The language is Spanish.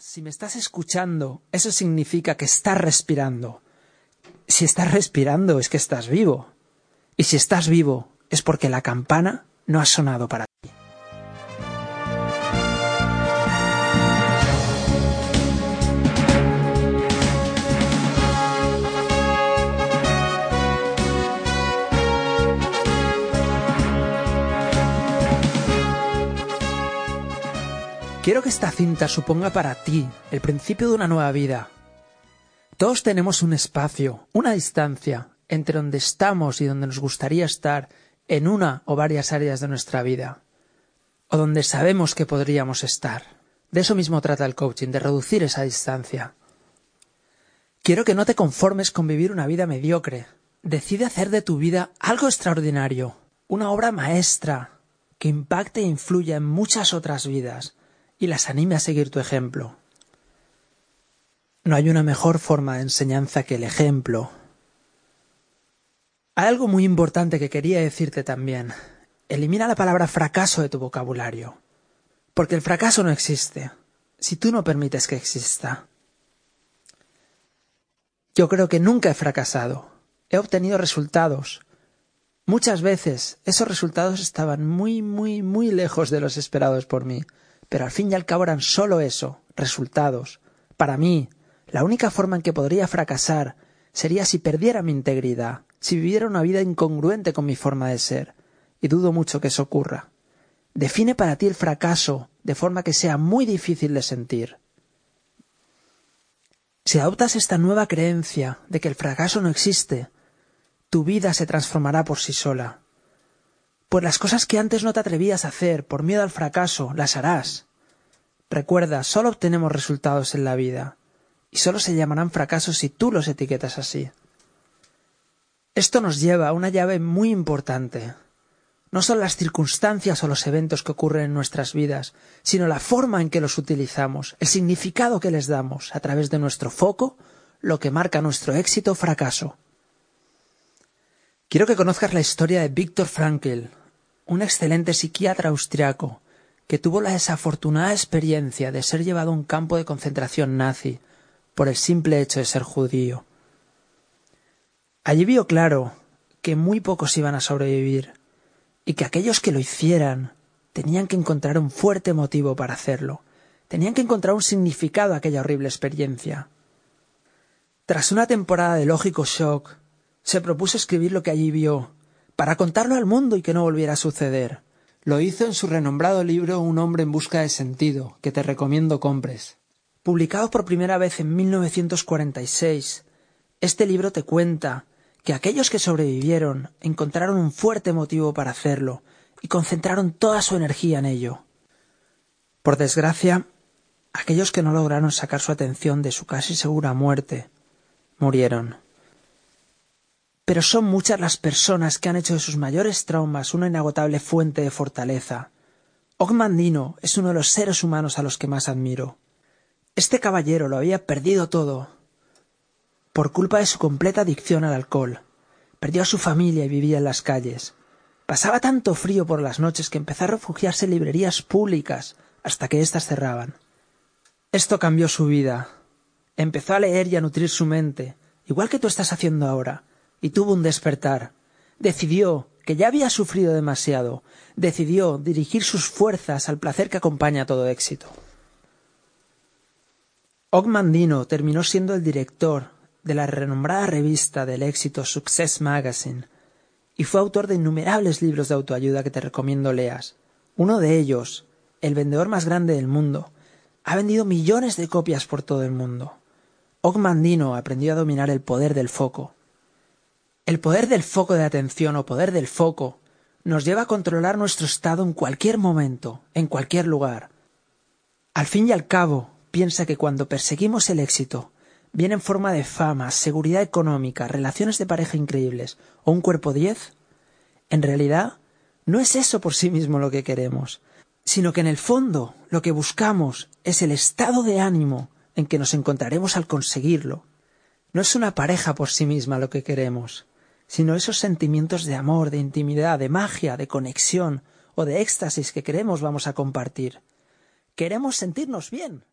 Si me estás escuchando, eso significa que estás respirando. Si estás respirando es que estás vivo. Y si estás vivo es porque la campana no ha sonado para Quiero que esta cinta suponga para ti el principio de una nueva vida. Todos tenemos un espacio, una distancia, entre donde estamos y donde nos gustaría estar en una o varias áreas de nuestra vida, o donde sabemos que podríamos estar. De eso mismo trata el coaching, de reducir esa distancia. Quiero que no te conformes con vivir una vida mediocre. Decide hacer de tu vida algo extraordinario, una obra maestra, que impacte e influya en muchas otras vidas, y las anime a seguir tu ejemplo. No hay una mejor forma de enseñanza que el ejemplo. Hay algo muy importante que quería decirte también. Elimina la palabra fracaso de tu vocabulario. Porque el fracaso no existe, si tú no permites que exista. Yo creo que nunca he fracasado. He obtenido resultados. Muchas veces esos resultados estaban muy, muy, muy lejos de los esperados por mí pero al fin y al cabo eran solo eso, resultados. Para mí, la única forma en que podría fracasar sería si perdiera mi integridad, si viviera una vida incongruente con mi forma de ser, y dudo mucho que eso ocurra. Define para ti el fracaso de forma que sea muy difícil de sentir. Si adoptas esta nueva creencia de que el fracaso no existe, tu vida se transformará por sí sola. Pues las cosas que antes no te atrevías a hacer por miedo al fracaso, las harás. Recuerda, solo obtenemos resultados en la vida, y solo se llamarán fracasos si tú los etiquetas así. Esto nos lleva a una llave muy importante. No son las circunstancias o los eventos que ocurren en nuestras vidas, sino la forma en que los utilizamos, el significado que les damos a través de nuestro foco, lo que marca nuestro éxito o fracaso. Quiero que conozcas la historia de Viktor Frankl, un excelente psiquiatra austriaco que tuvo la desafortunada experiencia de ser llevado a un campo de concentración nazi por el simple hecho de ser judío. Allí vio claro que muy pocos iban a sobrevivir y que aquellos que lo hicieran tenían que encontrar un fuerte motivo para hacerlo, tenían que encontrar un significado a aquella horrible experiencia. Tras una temporada de lógico shock, se propuso escribir lo que allí vio para contarlo al mundo y que no volviera a suceder. Lo hizo en su renombrado libro Un hombre en busca de sentido, que te recomiendo compres. Publicado por primera vez en 1946, este libro te cuenta que aquellos que sobrevivieron encontraron un fuerte motivo para hacerlo y concentraron toda su energía en ello. Por desgracia, aquellos que no lograron sacar su atención de su casi segura muerte murieron. Pero son muchas las personas que han hecho de sus mayores traumas una inagotable fuente de fortaleza. Ogmandino es uno de los seres humanos a los que más admiro. Este caballero lo había perdido todo por culpa de su completa adicción al alcohol. Perdió a su familia y vivía en las calles. Pasaba tanto frío por las noches que empezó a refugiarse en librerías públicas hasta que éstas cerraban. Esto cambió su vida. Empezó a leer y a nutrir su mente, igual que tú estás haciendo ahora y tuvo un despertar. Decidió que ya había sufrido demasiado, decidió dirigir sus fuerzas al placer que acompaña todo éxito. Ogmandino terminó siendo el director de la renombrada revista del éxito Success Magazine y fue autor de innumerables libros de autoayuda que te recomiendo leas. Uno de ellos, el vendedor más grande del mundo, ha vendido millones de copias por todo el mundo. Ogmandino aprendió a dominar el poder del foco, el poder del foco de atención o poder del foco nos lleva a controlar nuestro estado en cualquier momento, en cualquier lugar. Al fin y al cabo, piensa que cuando perseguimos el éxito, viene en forma de fama, seguridad económica, relaciones de pareja increíbles o un cuerpo diez, en realidad no es eso por sí mismo lo que queremos, sino que en el fondo lo que buscamos es el estado de ánimo en que nos encontraremos al conseguirlo. No es una pareja por sí misma lo que queremos, sino esos sentimientos de amor, de intimidad, de magia, de conexión o de éxtasis que queremos vamos a compartir. Queremos sentirnos bien.